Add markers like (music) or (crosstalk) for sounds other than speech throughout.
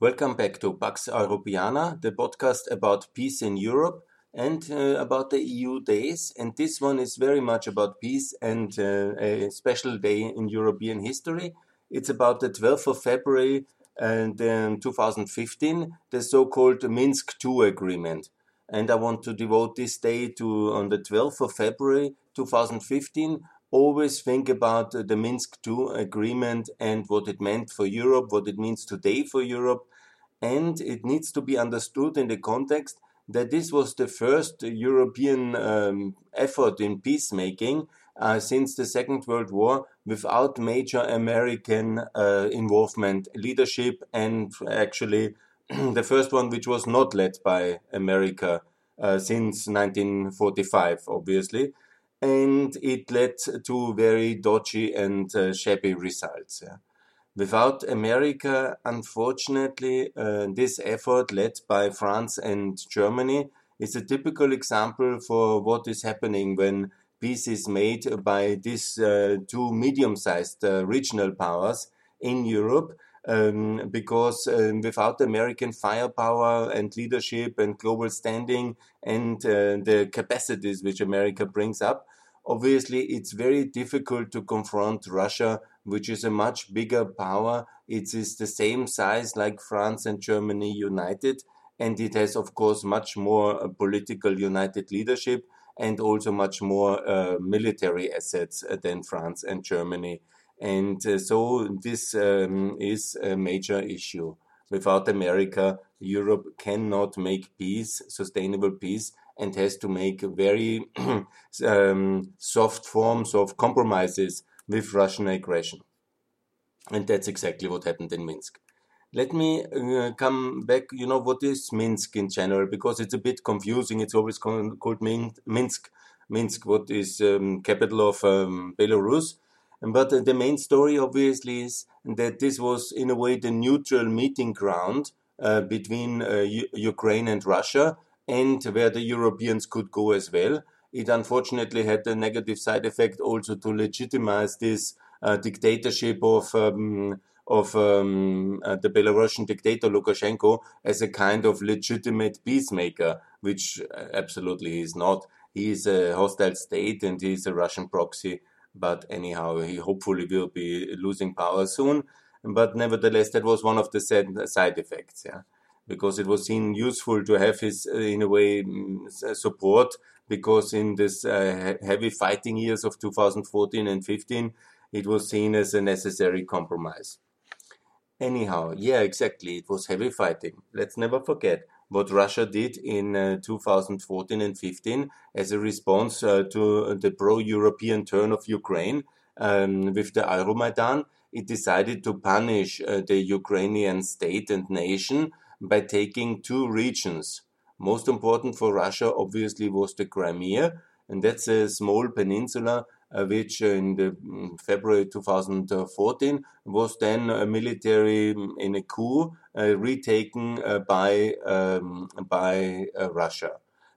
Welcome back to Pax Europiana, the podcast about peace in Europe and uh, about the EU days. And this one is very much about peace and uh, a special day in European history. It's about the 12th of February and um, 2015, the so-called Minsk II agreement. And I want to devote this day to on the 12th of February 2015 always think about the Minsk II agreement and what it meant for Europe, what it means today for Europe. And it needs to be understood in the context that this was the first European um, effort in peacemaking uh, since the Second World War without major American uh, involvement, leadership, and actually (clears throat) the first one which was not led by America uh, since 1945, obviously and it led to very dodgy and uh, shabby results. Yeah. Without America, unfortunately, uh, this effort led by France and Germany is a typical example for what is happening when peace is made by these uh, two medium-sized uh, regional powers in Europe. Um, because um, without American firepower and leadership and global standing and uh, the capacities which America brings up, Obviously, it's very difficult to confront Russia, which is a much bigger power. It is the same size like France and Germany united, and it has, of course, much more uh, political united leadership and also much more uh, military assets uh, than France and Germany. And uh, so this um, is a major issue. Without America, Europe cannot make peace, sustainable peace, and has to make very (clears throat) um, soft forms of compromises with Russian aggression. And that's exactly what happened in Minsk. Let me uh, come back, you know, what is Minsk in general, because it's a bit confusing. It's always called, Minsk. Minsk, what is um, capital of um, Belarus. But the main story, obviously, is that this was, in a way, the neutral meeting ground uh, between uh, Ukraine and Russia, and where the Europeans could go as well. It unfortunately had a negative side effect also to legitimize this uh, dictatorship of um, of um, uh, the Belarusian dictator Lukashenko as a kind of legitimate peacemaker, which uh, absolutely he is not. He is a hostile state and he is a Russian proxy. But anyhow, he hopefully will be losing power soon. But nevertheless, that was one of the side effects. Yeah because it was seen useful to have his, uh, in a way, mm, uh, support because in this uh, heavy fighting years of 2014 and 15, it was seen as a necessary compromise. Anyhow, yeah, exactly, it was heavy fighting. Let's never forget what Russia did in uh, 2014 and 15 as a response uh, to the pro-European turn of Ukraine um, with the Euromaidan. It decided to punish uh, the Ukrainian state and nation by taking two regions. Most important for Russia, obviously, was the Crimea, and that's a small peninsula uh, which uh, in the mm, February 2014 was then a military mm, in a coup uh, retaken uh, by um, by uh, Russia.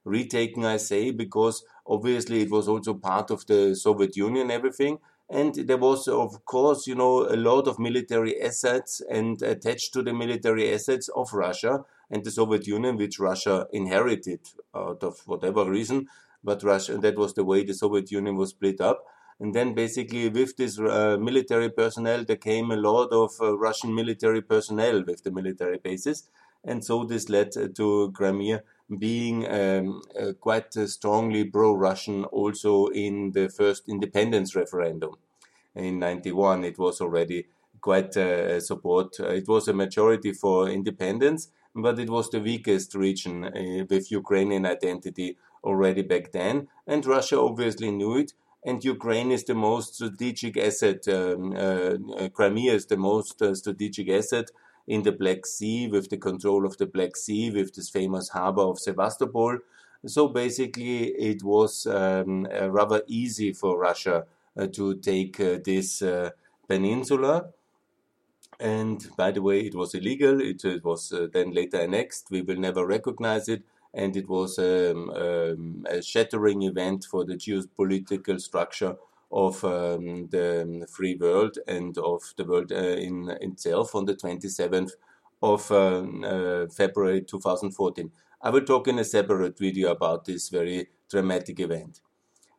Retaken, I say, because obviously it was also part of the Soviet Union, everything, and there was, of course, you know, a lot of military assets and attached to the military assets of Russia and the Soviet Union, which Russia inherited out of whatever reason. But Russia, and that was the way the Soviet Union was split up. And then basically with this uh, military personnel, there came a lot of uh, Russian military personnel with the military bases. And so this led to Crimea being um, uh, quite uh, strongly pro-Russian also in the first independence referendum in 91 it was already quite uh, support uh, it was a majority for independence but it was the weakest region uh, with Ukrainian identity already back then and Russia obviously knew it and Ukraine is the most strategic asset um, uh, Crimea is the most strategic asset in the Black Sea with the control of the Black Sea with this famous harbor of Sevastopol. So basically, it was um, uh, rather easy for Russia uh, to take uh, this uh, peninsula. And by the way, it was illegal. It, it was uh, then later annexed. We will never recognize it. And it was um, um, a shattering event for the geopolitical structure of um, the free world and of the world uh, in itself on the 27th of uh, February 2014. I will talk in a separate video about this very dramatic event.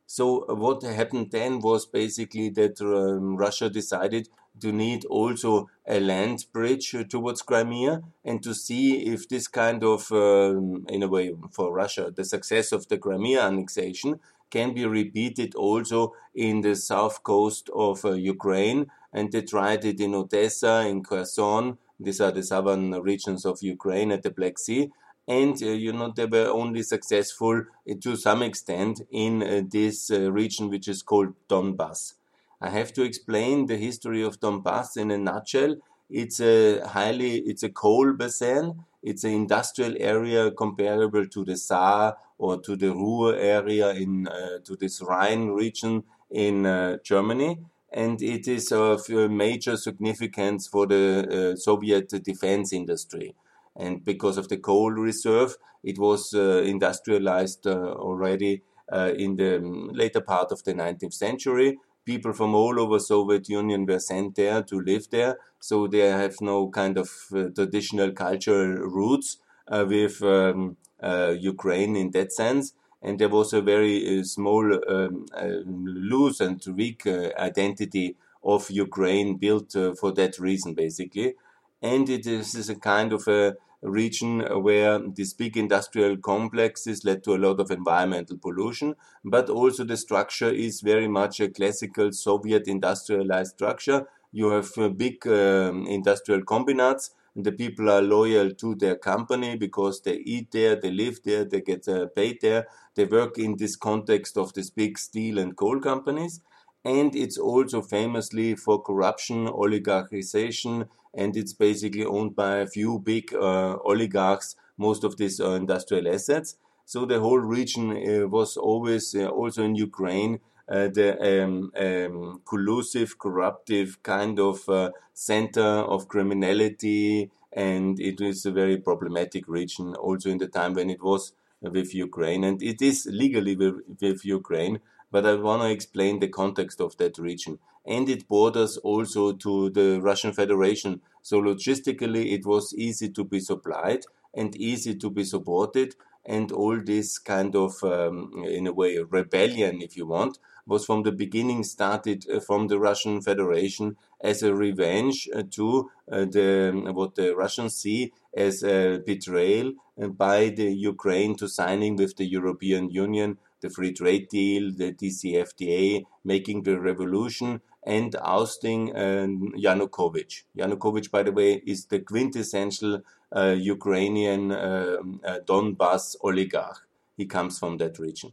So what happened then was basically that um, Russia decided to need also a land bridge towards Crimea and to see if this kind of, um, in a way, for Russia, the success of the Crimea annexation can be repeated also in the south coast of uh, Ukraine. And they tried it in Odessa, in Kherson. These are the southern regions of Ukraine at the Black Sea and uh, you know they were only successful uh, to some extent in uh, this region which is called Donbass. I have to explain the history of Donbass in a nutshell. It's a highly it's a coal basin. It's an industrial area comparable to the Saar or to the Ruhr area in uh, to this Rhine region in uh, Germany, and it is of major significance for the uh, Soviet defense industry and because of the coal reserve, it was uh, industrialized uh, already uh, in the um, later part of the 19th century. People from all over Soviet Union were sent there to live there, so they have no kind of traditional cultural roots with um, Ukraine in that sense and there was a very uh, small, um, uh, loose and weak uh, identity of Ukraine built for that reason, basically. And it is a kind of a region where these big industrial complexes led to a lot of environmental pollution, but also the structure is very much a classical Soviet industrialized structure. You have uh, big um, industrial and The people are loyal to their company because they eat there, they live there, they get uh, paid there. They work in this context of these big steel and coal companies and it's also famously for corruption, oligarchization, and it's basically owned by a few big uh, oligarchs, most of these uh, industrial assets. So the whole region uh, was always, also in Ukraine, uh, the um, um, collusive, corruptive kind of uh, center of criminality, and it is a very problematic region also in the time when it was with Ukraine, and it is legally with, with Ukraine but I want to explain the context of that region. And it borders also to the Russian Federation. So logistically, it was easy to be supplied and easy to be supported. And all this kind of, um, in a way, rebellion, if you want, was from the beginning started uh, from the Russian Federation as a revenge uh, to uh, the what the Russians see as a betrayal by the Ukraine to signing with the European Union the free trade deal, the DCFTA, making the revolution, and ousting um, Yanukovych. Yanukovych, by the way, is the quintessential uh, Ukrainian uh, uh, Donbas oligarch. He comes from that region.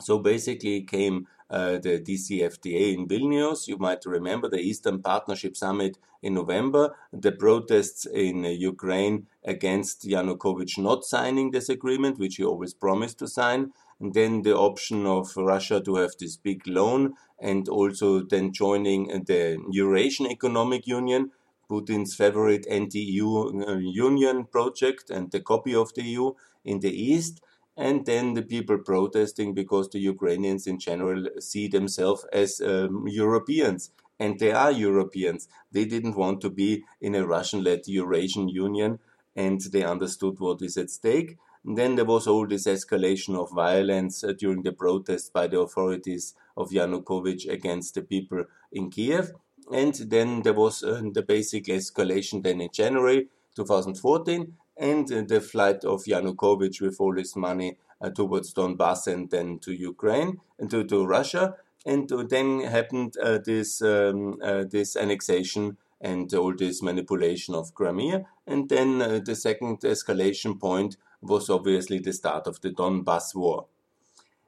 So basically, came uh, the DCFTA in Vilnius. You might remember the Eastern Partnership Summit in November, the protests in uh, Ukraine against Yanukovych not signing this agreement, which he always promised to sign, and then the option of Russia to have this big loan and also then joining the Eurasian Economic Union, Putin's favorite anti-EU uh, union project and the copy of the EU in the East. And then the people protesting because the Ukrainians in general see themselves as um, Europeans. And they are Europeans. They didn't want to be in a Russian led Eurasian Union and they understood what is at stake. Then there was all this escalation of violence uh, during the protests by the authorities of Yanukovych against the people in Kiev. And then there was uh, the basic escalation then in January 2014 and uh, the flight of Yanukovych with all his money uh, towards Donbass and then to Ukraine and to, to Russia. And then happened uh, this um, uh, this annexation and all this manipulation of Crimea. And then the second escalation point was obviously the start of the Donbass War.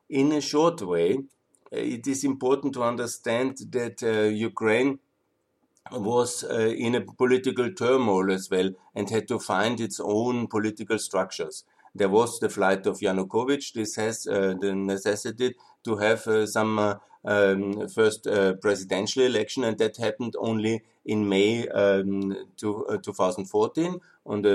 In a short way, it is important to understand that uh, Ukraine was uh, in a political turmoil as well and had to find its own political structures. There was the flight of Yanukovych. This has uh, the necessity to have uh, some uh, um, first uh, presidential election, and that happened only in May um, to, 2014 on the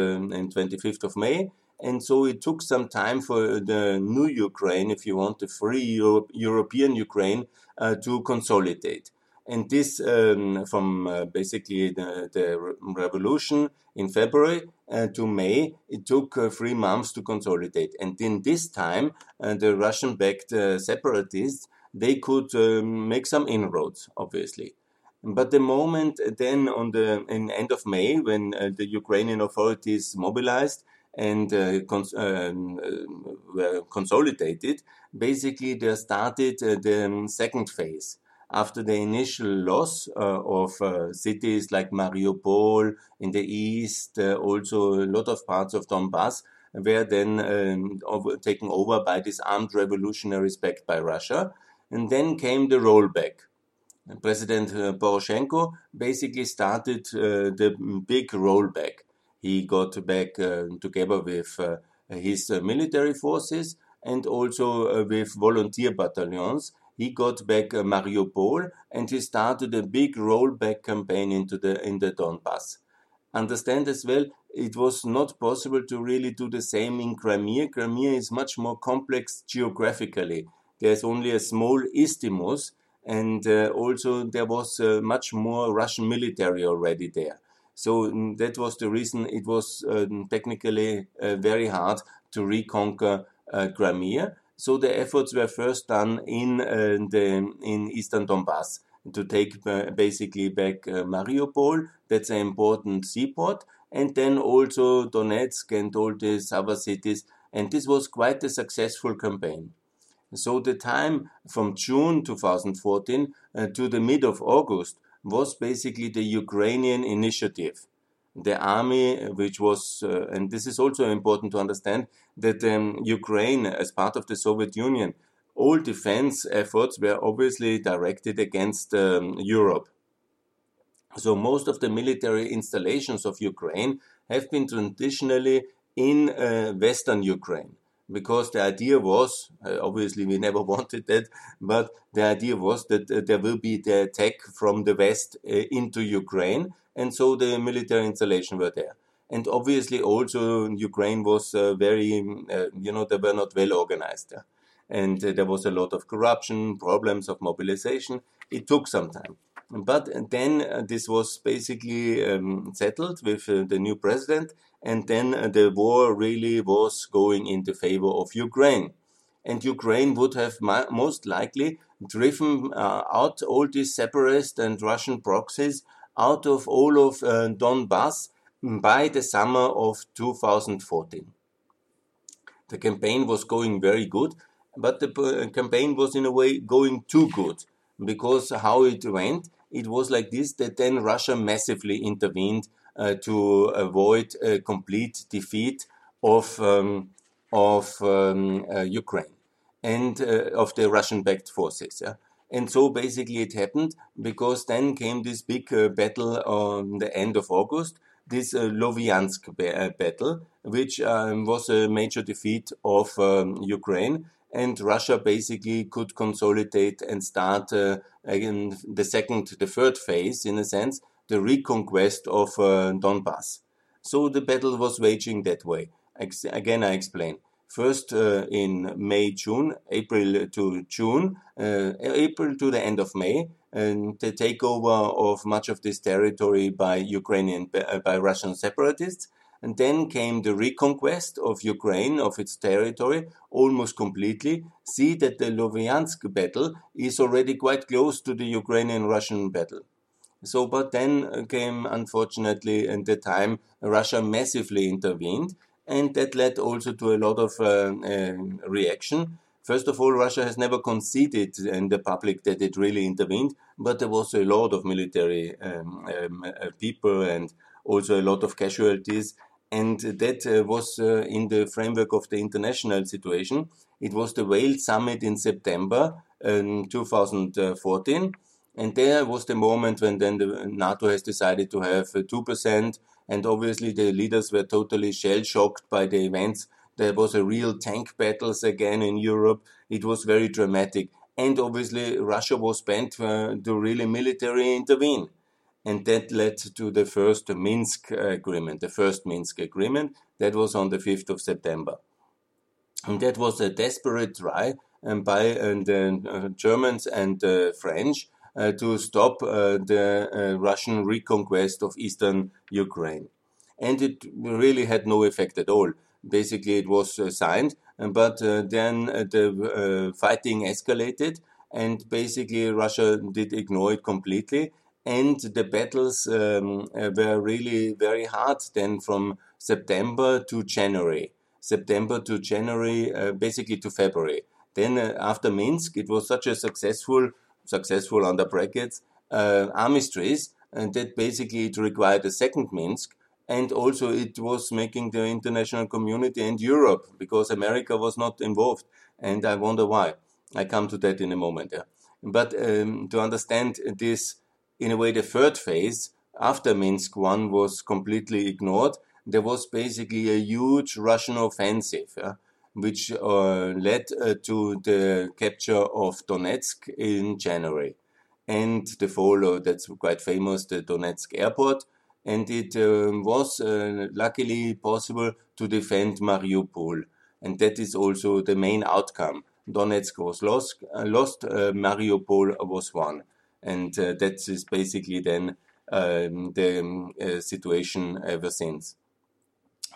25th of May. And so it took some time for the new Ukraine, if you want, the free Euro European Ukraine, uh, to consolidate. And this, um, from uh, basically the, the, revolution in February uh, to May, it took uh, three months to consolidate. And in this time, uh, the Russian-backed uh, separatists they could um, make some inroads, obviously. But the moment then on the in end of May, when uh, the Ukrainian authorities mobilized and uh, cons um, uh, were consolidated, basically there started uh, the second phase. After the initial loss uh, of cities like Mariupol in the east, also a lot of parts of Donbass were then um, over, taken over by these armed revolutionaries backed by Russia. And then came the rollback. President Poroshenko basically started uh, the big rollback. He got back uh, together with uh, his uh, military forces and also with volunteer battalions. He got back Mariupol and he started a big rollback campaign into the in the Donbass. Understand as well, it was not possible to really do the same in Crimea. Crimea is much more complex geographically there's only a small isthmus, and uh, also there was uh, much more Russian military already there. So mm, that was the reason it was uh, technically uh, very hard to reconquer uh, Crimea. So the efforts were first done in uh, the in eastern Donbass to take basically back Mariupol. That's an important seaport, and then also Donetsk and all these other cities. And this was quite a successful campaign. So the time from June 2014 uh, to the mid of August was basically the Ukrainian initiative. The army, which was, uh, and this is also important to understand, that um, Ukraine, as part of the Soviet Union, all defense efforts were obviously directed against um, Europe. So most of the military installations of Ukraine have been traditionally in uh, Western Ukraine because the idea was uh, obviously we (laughs) never wanted that but the idea was that uh, there will be the attack from the west uh, into ukraine and so the military installation were there. And obviously also ukraine was uh, very uh, you know they were not well organized there, and uh, there was a lot of corruption problems of mobilization. It took some time. But then this was basically um, settled with the new president and then the war really was going in the favor of Ukraine. And Ukraine would have most likely driven uh, out all these separatist and Russian proxies out of all of uh, Donbass by the summer of 2014. The campaign was going very good, but the uh, campaign was in a way going too good because how it went, it was like this that then Russia massively intervened to avoid a complete defeat of um, of um, uh, Ukraine and uh, of the Russian-backed forces. Yeah? And so basically it happened because then came this big uh, battle on the end of August, this uh, Loviansk ba battle, which um, was a major defeat of um, Ukraine. And Russia basically could consolidate and start uh, again the second, the third phase in a sense, the reconquest of uh, Donbass. So the battle was waging that way. Ex again, I explain. First uh, in May, June, April to June, uh, April to the end of May, and the takeover of much of this territory by Ukrainian, by Russian separatists. And then came the reconquest of Ukraine, of its territory, almost completely. See that the Loviansk battle is already quite close to the Ukrainian Russian battle. So, but then came, unfortunately, in the time, Russia massively intervened, and that led also to a lot of uh, uh, reaction. First of all, Russia has never conceded in the public that it really intervened, but there was a lot of military um, um, uh, people and also a lot of casualties. And that uh, was uh, in the framework of the international situation. It was the Wales summit in September um, 2014 and there was the moment when then the NATO has decided to have 2%. And obviously the leaders were totally shell shocked by the events. There was a real tank battles again in Europe. It was very dramatic. And obviously Russia was bent uh, to really military intervene. And that led to the first Minsk agreement, the first Minsk agreement. That was on the 5th of September. And that was a desperate try um, by uh, the uh, Germans and the French uh, to stop uh, the uh, Russian reconquest of eastern Ukraine. And it really had no effect at all. Basically, it was uh, signed, but then the fighting escalated, and basically, Russia did ignore it completely. And the battles um, were really very hard then from September to January. September to January, uh, basically to February. Then uh, after Minsk, it was such a successful, successful under brackets, uh, armistice, and that basically it required a second Minsk. And also it was making the international community and Europe, because America was not involved. And I wonder why. I come to that in a moment. Yeah. But um, to understand this, in a way, the third phase after Minsk 1 was completely ignored there was basically a huge Russian offensive, uh, which uh, led uh, to the capture of Donetsk in January. And the fall, that's quite famous, the Donetsk airport. And it um, was uh, luckily possible to defend Mariupol. And that is also the main outcome. Donetsk was lost, uh, lost uh, Mariupol was won. And that is basically then um, the um, situation ever since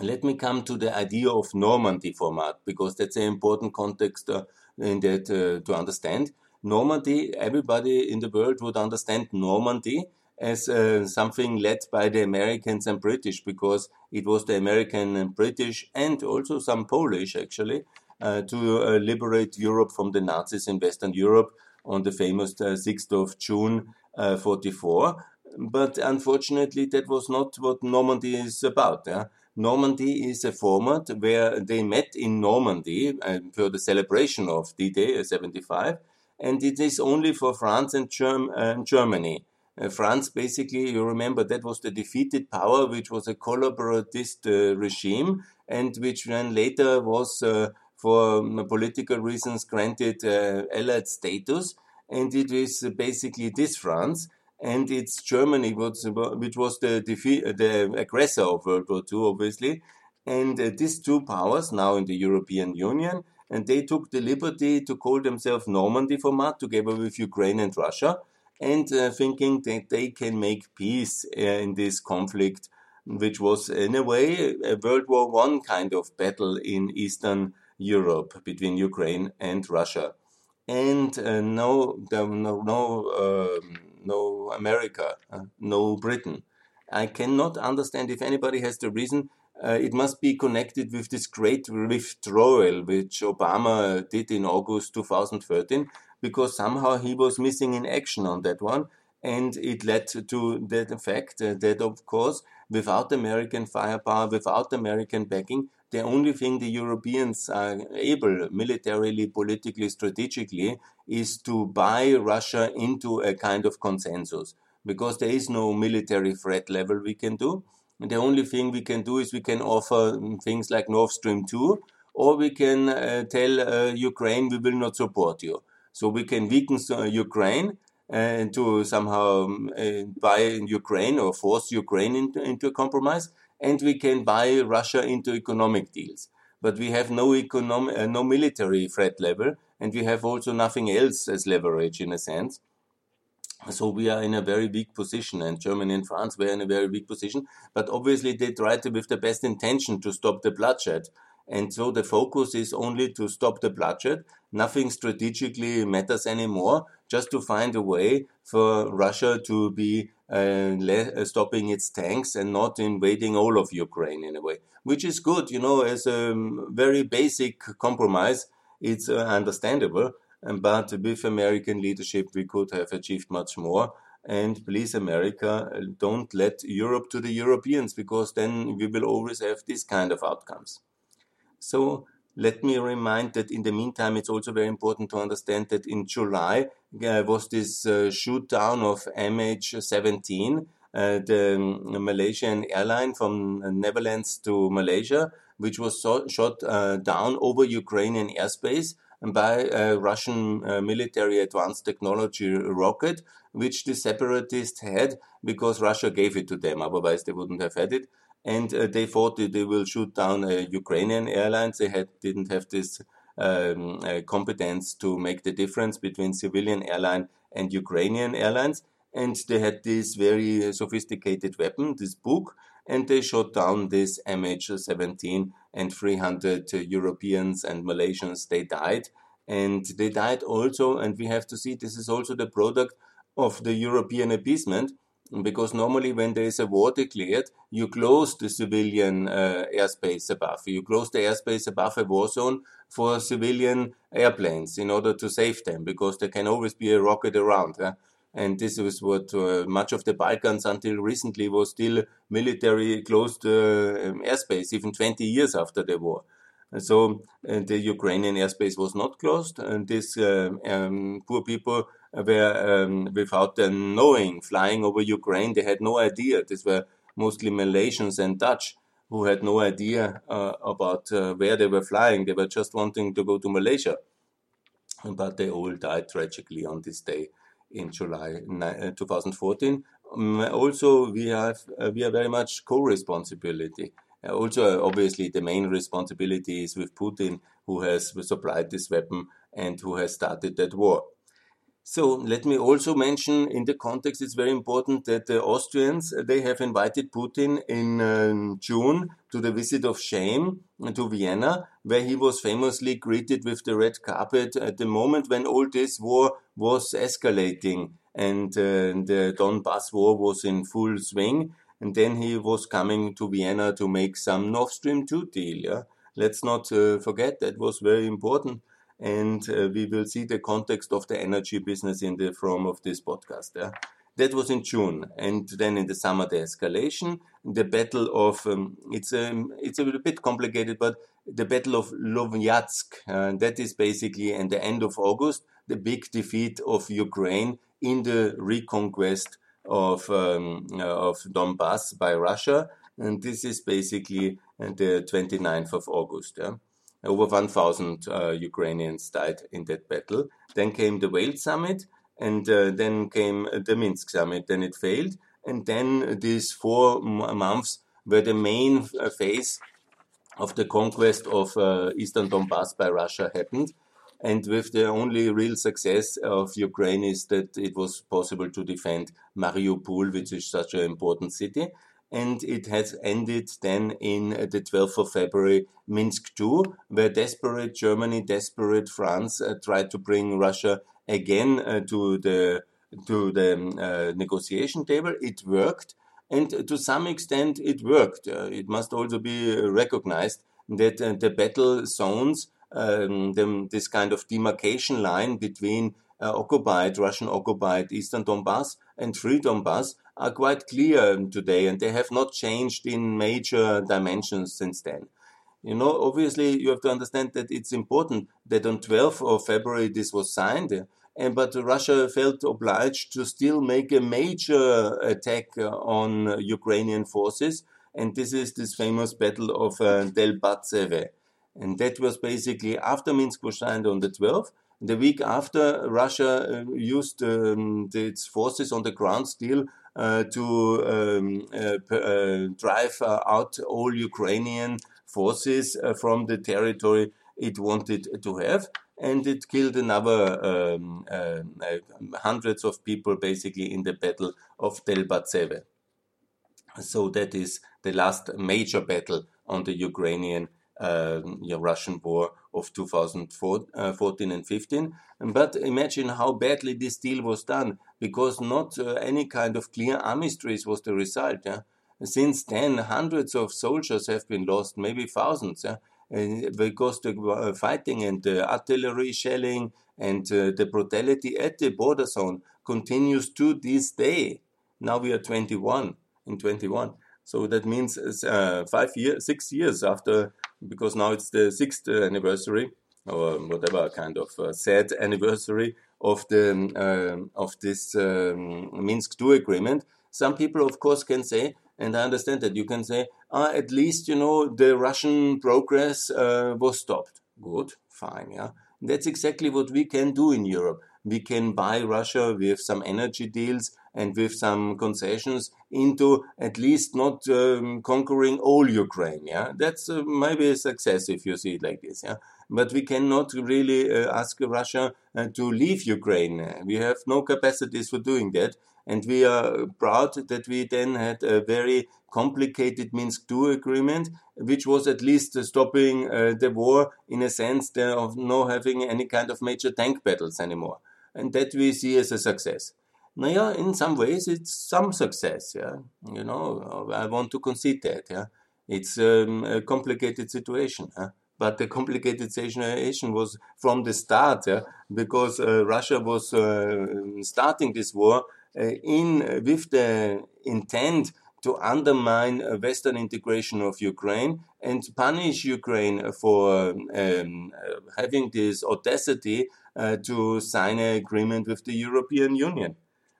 let me come to the idea of Normandy format because that's an important context uh, in that uh, to understand. Normandy, everybody in the world would understand Normandy as uh, something led by the Americans and British because it was the American and British and also some Polish actually uh, to uh, liberate Europe from the Nazis in Western Europe on the famous 6th uh, of June 44. But unfortunately, that was not what Normandy is about. Yeah? Normandy is a format where they met in Normandy uh, for the celebration of D-Day 75, and it is only for France and Germ uh, Germany. Uh, France, basically, you remember that was the defeated power, which was a collaboratist uh, regime, and which then later was, uh, for um, political reasons, granted uh, allied status. And it is basically this France and it's Germany, which was the the aggressor of World War II, obviously. And uh, these two powers now in the European Union, and they took the liberty to call themselves Normandy format together with Ukraine and Russia, and uh, thinking that they can make peace uh, in this conflict, which was in a way a World War One kind of battle in Eastern Europe between Ukraine and Russia. And uh, no, no, no. Um, no America, uh, no Britain. I cannot understand if anybody has the reason. Uh, it must be connected with this great withdrawal which Obama did in August 2013, because somehow he was missing in action on that one. And it led to that fact uh, that, of course, without American firepower, without American backing, the only thing the Europeans are able, militarily, politically, strategically, is to buy Russia into a kind of consensus. Because there is no military threat level we can do. The only thing we can do is we can offer things like Nord Stream 2, or we can uh, tell uh, Ukraine we will not support you. So we can weaken uh, Ukraine and to somehow uh, buy Ukraine or force Ukraine into, into a compromise and we can buy Russia into economic deals. But we have no economic, uh, no military threat level, and we have also nothing else as leverage in a sense. So we are in a very weak position, and Germany and France were in a very weak position. But obviously, they tried to, with the best intention to stop the bloodshed. And so the focus is only to stop the bloodshed. Nothing strategically matters anymore, just to find a way for Russia to be Uh, stopping its tanks and not invading all of Ukraine in a way, which is good, you know, as a um, very basic compromise. It's uh, understandable, um, but with American leadership, we could have achieved much more. And please, America, uh, don't let Europe to the Europeans because then we will always have this kind of outcomes. So let me remind that in the meantime, it's also very important to understand that in July uh, was this uh, shoot down of MH17, uh, the um, Malaysian airline from Netherlands to Malaysia, which was so, shot uh, down over Ukrainian airspace by a Russian uh, military advanced technology rocket, which the separatists had because Russia gave it to them. Otherwise, they wouldn't have had it and uh, they thought that they will shoot down a Ukrainian airlines. They had didn't have this um, uh, competence to make the difference between civilian airline and Ukrainian airlines. And they had this very sophisticated weapon, this Buk, and they shot down this MH17 and 300 Europeans and Malaysians, they died. And they died also, and we have to see this is also the product of the European appeasement because normally when there is a war declared, you close the civilian uh, airspace above. You close the airspace above a war zone for civilian airplanes in order to save them because there can always be a rocket around. And this is what uh, much of the Balkans until recently was still military closed uh, airspace, even 20 years after the war. So uh, the Ukrainian airspace was not closed, and these uh, um, poor people were um, without them knowing flying over Ukraine. They had no idea. These were mostly Malaysians and Dutch who had no idea uh, about uh, where they were flying. They were just wanting to go to Malaysia, but they all died tragically on this day in July uh, 2014. Um, also, we have uh, we are very much co-responsibility. Uh, also, obviously, the main responsibility is with Putin, who has supplied this weapon and who has started that war. So let me also mention in the context, it's very important that the Austrians, they have invited Putin in um, June to the visit of shame to Vienna, where he was famously greeted with the red carpet at the moment when all this war was escalating and uh, the Donbass war was in full swing. And then he was coming to Vienna to make some Nord Stream 2 deal. Yeah? Let's not uh, forget that was very important and uh, we will see the context of the energy business in the form of this podcast. Yeah? That was in June, and then in the summer the escalation, the battle of um, it's a um, it's a little bit complicated, but the battle of Lovyatsk. Uh, that is basically in the end of August the big defeat of Ukraine in the reconquest of um, uh, of Donbass by Russia, and this is basically uh, the 29th of August. Yeah? Over 1,000 uh, Ukrainians died in that battle. Then came the Wales summit, and uh, then came the Minsk summit. Then it failed, and then these four months were the main uh, phase of the conquest of uh, eastern Donbass by Russia happened. And with the only real success of Ukraine is that it was possible to defend Mariupol, which is such an important city and it has ended then in the 12th of February, Minsk II, where desperate Germany, desperate France uh, tried to bring Russia again uh, to the to the um, uh, negotiation table. It worked, and to some extent, it worked. Uh, it must also be recognized that uh, the battle zones, um, the, this kind of demarcation line between uh, occupied Russian occupied Eastern Donbass and Free Donbass are quite clear today and they have not changed in major dimensions since then. You know, obviously you have to understand that it's important that on 12th of February this was signed, and but Russia felt obliged to still make a major attack on Ukrainian forces, and this is this famous battle of uh, Debaltseve. And that was basically after Minsk was signed on the 12th. The week after, Russia uh, used um, its forces on the ground still uh, to um, uh, drive out all Ukrainian forces from the territory it wanted to have and it killed another um, uh, hundreds of people basically in the battle of Debaltseve. So that is the last major battle on the Ukrainian uh, Russian war of 2014 and 15. But imagine how badly this deal was done, because not uh, any kind of clear armistice was the result. Yeah? Since then, hundreds of soldiers have been lost, maybe thousands, yeah? because the uh, fighting and the artillery shelling and uh, the brutality at the border zone continues to this day. Now we are 21 in 21. So that means uh, five years, six years after, because now it's the sixth anniversary or whatever kind of uh, sad anniversary of the uh, of this um, Minsk II agreement. Some people, of course, can say, and I understand that you can say, ah, at least you know the Russian progress uh, was stopped. Good, fine, yeah. That's exactly what we can do in Europe. We can buy Russia with some energy deals and with some concessions into at least not um, conquering all Ukraine. Yeah, that's uh, maybe a success if you see it like this. Yeah, but we cannot really uh, ask Russia uh, to leave Ukraine. We have no capacities for doing that. And we are proud that we then had a very complicated Minsk II agreement, which was at least stopping uh, the war in a sense of not having any kind of major tank battles anymore. And that we see as a success. Now, yeah, in some ways, it's some success. Yeah, you know, I want to concede that. Yeah, it's um, a complicated situation. Huh? but the complicated situation was from the start, yeah, because uh, Russia was uh, starting this war uh, in with the intent to undermine Western integration of Ukraine and punish Ukraine for um, having this audacity uh, to sign an agreement with the European Union.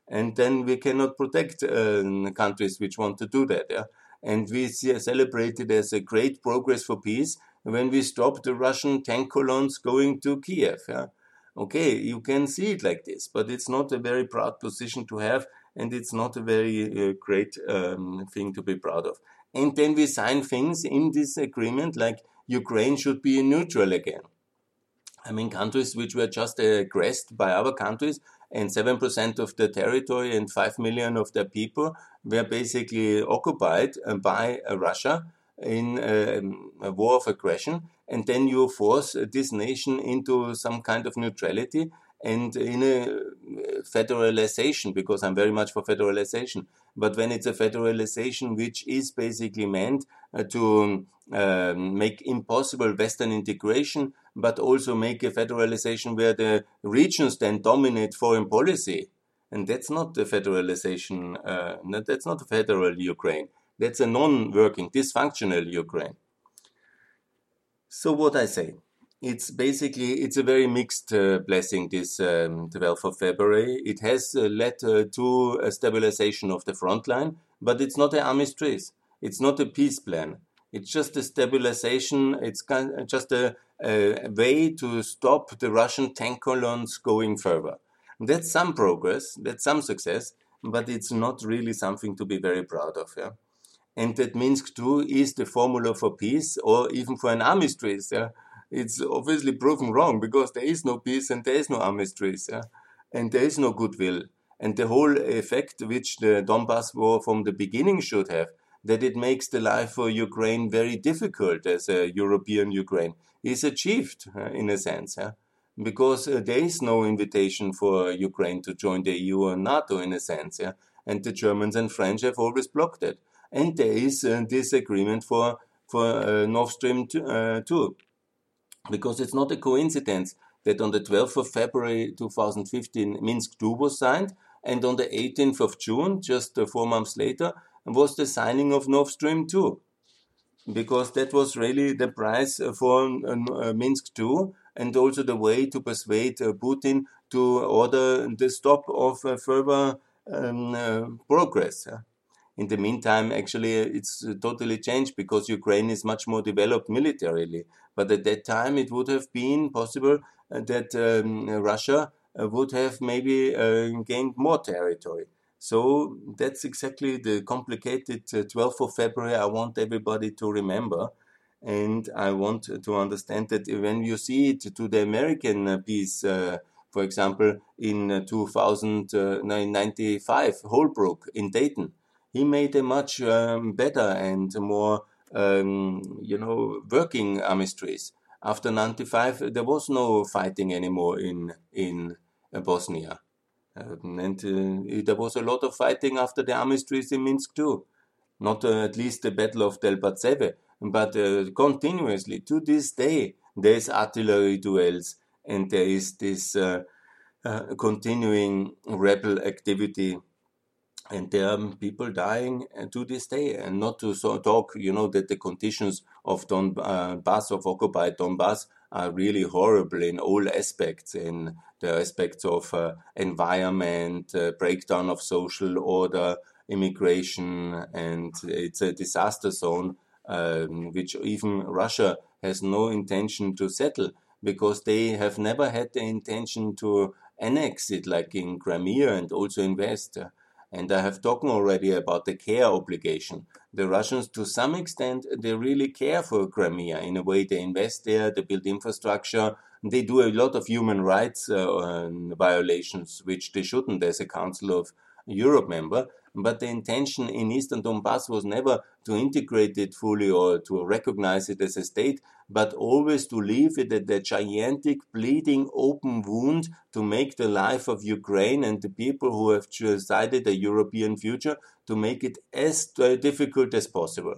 And then we cannot protect uh, countries which want to do that. Yeah? And we celebrate it as a great progress for peace when we stop the Russian tank columns going to Kiev. Yeah? Okay, you can see it like this, but it's not a very proud position to have, and it's not a very uh, great um, thing to be proud of. And then we sign things in this agreement like Ukraine should be neutral again. I mean, countries which were just aggressed by other countries, and 7% of the territory and 5 million of their people were basically occupied uh, by uh, Russia in um, a war of aggression, and then you force this nation into some kind of neutrality and in a uh, federalization, because I'm very much for federalization. But when it's a federalization which is basically meant uh, to um, make impossible Western integration, but also make a federalization where the regions then dominate foreign policy, and that's not the federalization. Uh, that's not a federal Ukraine. That's a non-working, dysfunctional Ukraine. So what I say, it's basically it's a very mixed uh, blessing. This um, 12th of February, it has uh, led uh, to a stabilization of the front line, but it's not an armistice. It's not a peace plan. It's just a stabilization. It's just a, a way to stop the Russian tank columns going further. That's some progress. That's some success, but it's not really something to be very proud of. Yeah and that Minsk II is the formula for peace or even for an armistice. Yeah? It's obviously proven wrong because there is no peace and there is no armistice yeah? and there is no goodwill. And the whole effect which the Donbass war from the beginning should have, that it makes the life for Ukraine very difficult as a European Ukraine, is achieved uh, in a sense. Because uh, there is no invitation for Ukraine to join the EU or NATO in a sense. Yeah? And the Germans and French have always blocked it and there is this agreement for for uh, Nord Stream 2, uh, 2, because it's not a coincidence that on the 12th of February 2015 Minsk II was signed, and on the 18th of June, just uh, four months later, was the signing of Nord Stream 2, because that was really the price for uh, Minsk II and also the way to persuade uh, Putin to order the stop of uh, further um, progress. In the meantime, actually, it's uh, totally changed because Ukraine is much more developed militarily. But at that time, it would have been possible uh, that um, Russia uh, would have maybe uh, gained more territory. So that's exactly the complicated 12th of February I want everybody to remember. And I want to understand that when you see it to the American piece, uh, for example, in 2095, Holbrooke in Dayton, he made a much um, better and more, um, you know, working armistice. After 95, there was no fighting anymore in, in uh, Bosnia. Um, and uh, there was a lot of fighting after the armistice in Minsk too. Not uh, at least the Battle of Debaltseve, but uh, continuously. To this day, there's artillery duels and there is this uh, uh, continuing rebel activity. And there are people dying uh, to this day. And not to so talk you know that the conditions of donbass uh, of occupied donbass are really horrible in all aspects in the aspects of uh, environment uh, breakdown of social order immigration and it's a disaster zone um, which even russia has no intention to settle because they have never had the intention to annex it like in crimea and also in west And I have talked already about the care obligation. The Russians, to some extent, they really care for Crimea. In a way, they invest there, they build infrastructure, they do a lot of human rights uh, violations, which they shouldn't as a Council of Europe member. But the intention in Eastern Donbass was never to integrate it fully or to recognize it as a state, but always to leave it at the gigantic bleeding open wound to make the life of Ukraine and the people who have decided a European future to make it as difficult as possible.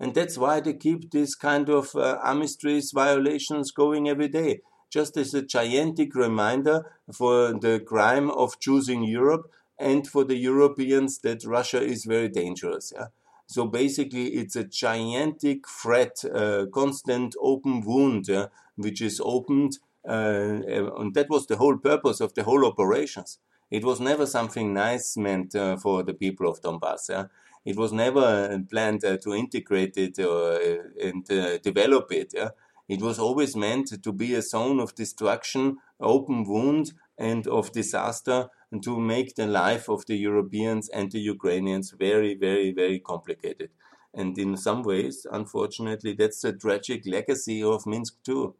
And that's why they keep this kind of uh, armistice violations going every day, just as a gigantic reminder for the crime of choosing Europe and for the Europeans that Russia is very dangerous. Yeah? So basically, it's a gigantic threat, uh, constant open wound, yeah, which is opened, uh, and that was the whole purpose of the whole operations. It was never something nice meant uh, for the people of Donbass. Yeah? It was never planned uh, to integrate it uh, and uh, develop it. Yeah? It was always meant to be a zone of destruction, open wound, and of disaster and to make the life of the Europeans and the Ukrainians very, very, very complicated. And in some ways, unfortunately, that's the tragic legacy of Minsk too.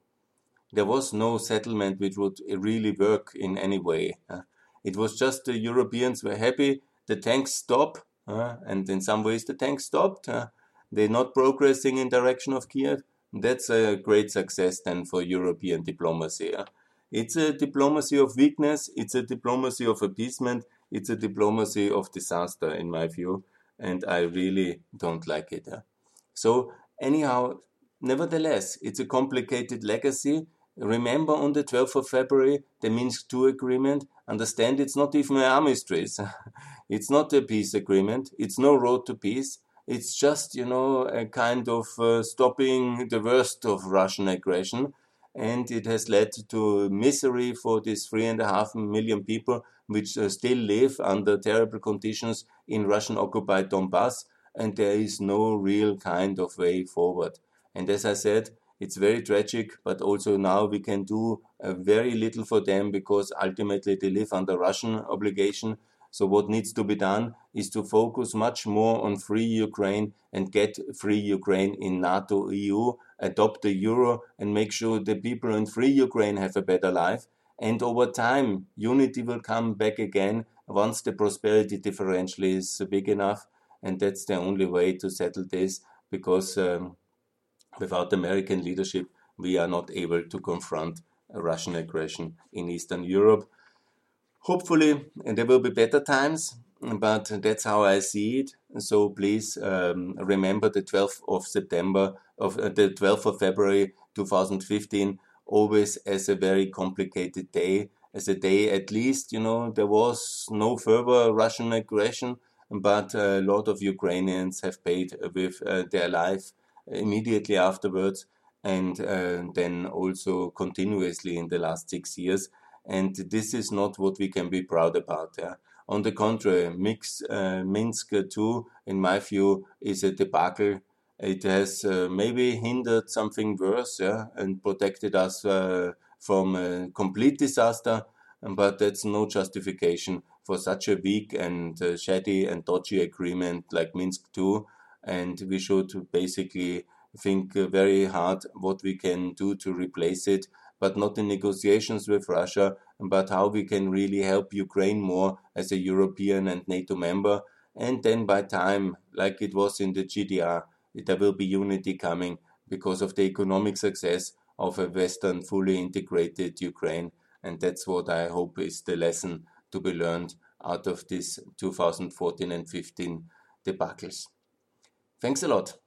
There was no settlement which would really work in any way. Uh, it was just the Europeans were happy, the tanks stopped, uh, and in some ways the tanks stopped. Uh, they're not progressing in direction of Kiev. That's a great success then for European diplomacy. It's a diplomacy of weakness, it's a diplomacy of appeasement, it's a diplomacy of disaster, in my view, and I really don't like it. So, anyhow, nevertheless, it's a complicated legacy. Remember on the 12th of February, the Minsk II agreement. Understand it's not even an armistice. (laughs) it's not a peace agreement. It's no road to peace. It's just, you know, a kind of uh, stopping the worst of Russian aggression and it has led to misery for these three and a half million people which uh, still live under terrible conditions in Russian occupied Donbass, and there is no real kind of way forward. And as I said, it's very tragic, but also now we can do uh, very little for them because ultimately they live under Russian obligation so what needs to be done is to focus much more on free Ukraine and get free Ukraine in NATO, EU, adopt the euro and make sure the people in free Ukraine have a better life. And over time, unity will come back again once the prosperity differential is big enough. And that's the only way to settle this because um, without American leadership, we are not able to confront Russian aggression in Eastern Europe hopefully there will be better times, but that's how I see it. So please um, remember the 12th of September of uh, the 12th of February 2015 always as a very complicated day, as a day at least you know there was no further Russian aggression, but a lot of Ukrainians have paid with uh, their life immediately afterwards, and uh, then also continuously in the last six years and this is not what we can be proud about. Yeah? On the contrary, Mix, uh, Minsk 2, in my view, is a debacle. It has uh, maybe hindered something worse yeah, and protected us uh, from a complete disaster, but that's no justification for such a weak and uh, shady and dodgy agreement like Minsk 2. And we should basically think very hard what we can do to replace it but not in negotiations with Russia, but how we can really help Ukraine more as a European and NATO member. And then by time, like it was in the GDR, there will be unity coming because of the economic success of a Western fully integrated Ukraine. And that's what I hope is the lesson to be learned out of this 2014 and 15 debacles. Thanks a lot.